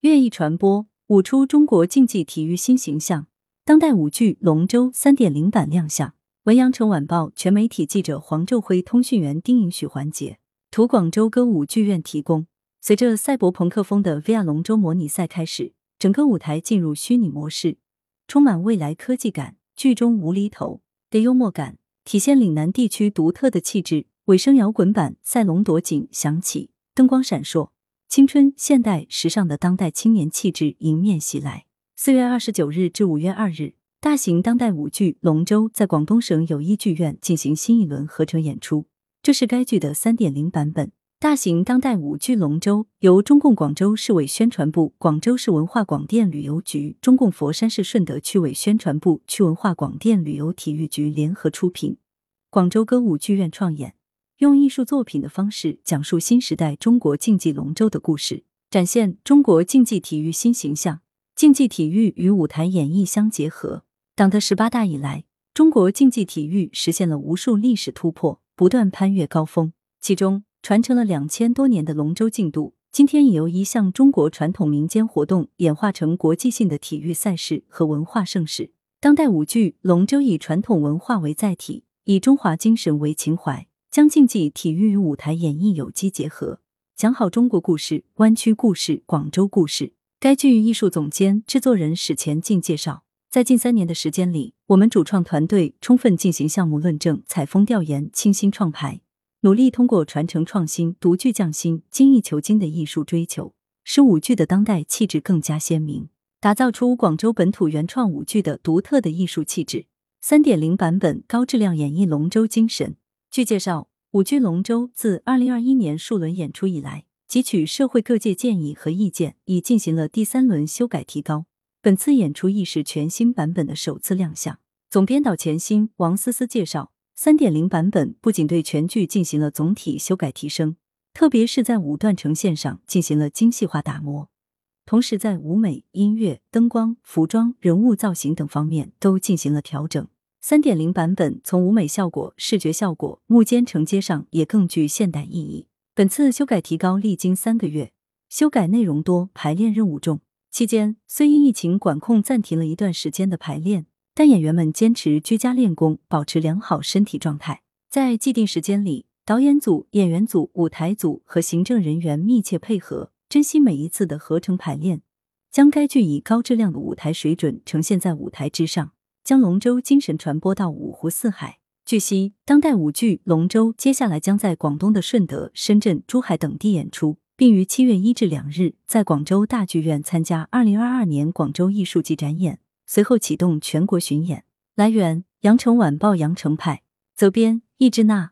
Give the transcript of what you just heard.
艺传播，舞出中国竞技体育新形象。当代舞剧《龙舟》三点零版亮相。文阳城晚报全媒体记者黄昼辉，通讯员丁颖许环节。图广州歌舞剧院提供。随着赛博朋克风的 VR 龙舟模拟赛开始，整个舞台进入虚拟模式，充满未来科技感。剧中无厘头的幽默感，体现岭南地区独特的气质。尾声摇滚版《赛龙夺锦》响起，灯光闪烁。青春、现代、时尚的当代青年气质迎面袭来。四月二十九日至五月二日，大型当代舞剧《龙舟》在广东省友谊剧院进行新一轮合成演出。这是该剧的三点零版本。大型当代舞剧《龙舟》由中共广州市委宣传部、广州市文化广电旅游局、中共佛山市顺德区委宣传部、区文化广电旅游体育局联合出品，广州歌舞剧院创演。用艺术作品的方式讲述新时代中国竞技龙舟的故事，展现中国竞技体育新形象。竞技体育与舞台演绎相结合。党的十八大以来，中国竞技体育实现了无数历史突破，不断攀越高峰。其中，传承了两千多年的龙舟竞渡，今天已由一项中国传统民间活动演化成国际性的体育赛事和文化盛事。当代舞剧《龙舟》以传统文化为载体，以中华精神为情怀。将竞技体育与舞台演绎有机结合，讲好中国故事、湾区故事、广州故事。该剧艺术总监、制作人史前进介绍，在近三年的时间里，我们主创团队充分进行项目论证、采风调研、倾心创排，努力通过传承创新、独具匠心、精益求精的艺术追求，使舞剧的当代气质更加鲜明，打造出广州本土原创舞剧的独特的艺术气质。三点零版本高质量演绎龙舟精神。据介绍，舞剧《龙舟》自二零二一年数轮演出以来，汲取社会各界建议和意见，已进行了第三轮修改提高。本次演出亦是全新版本的首次亮相。总编导钱鑫、王思思介绍，三点零版本不仅对全剧进行了总体修改提升，特别是在舞段呈现上进行了精细化打磨，同时在舞美、音乐、灯光、服装、人物造型等方面都进行了调整。三点零版本从舞美效果、视觉效果、幕间承接上也更具现代意义。本次修改提高历经三个月，修改内容多，排练任务重。期间虽因疫情管控暂停了一段时间的排练，但演员们坚持居家练功，保持良好身体状态。在既定时间里，导演组、演员组、舞台组和行政人员密切配合，珍惜每一次的合成排练，将该剧以高质量的舞台水准呈现在舞台之上。将龙舟精神传播到五湖四海。据悉，当代舞剧《龙舟》接下来将在广东的顺德、深圳、珠海等地演出，并于七月一至两日在广州大剧院参加二零二二年广州艺术季展演，随后启动全国巡演。来源：羊城晚报羊城派，责编：易志娜。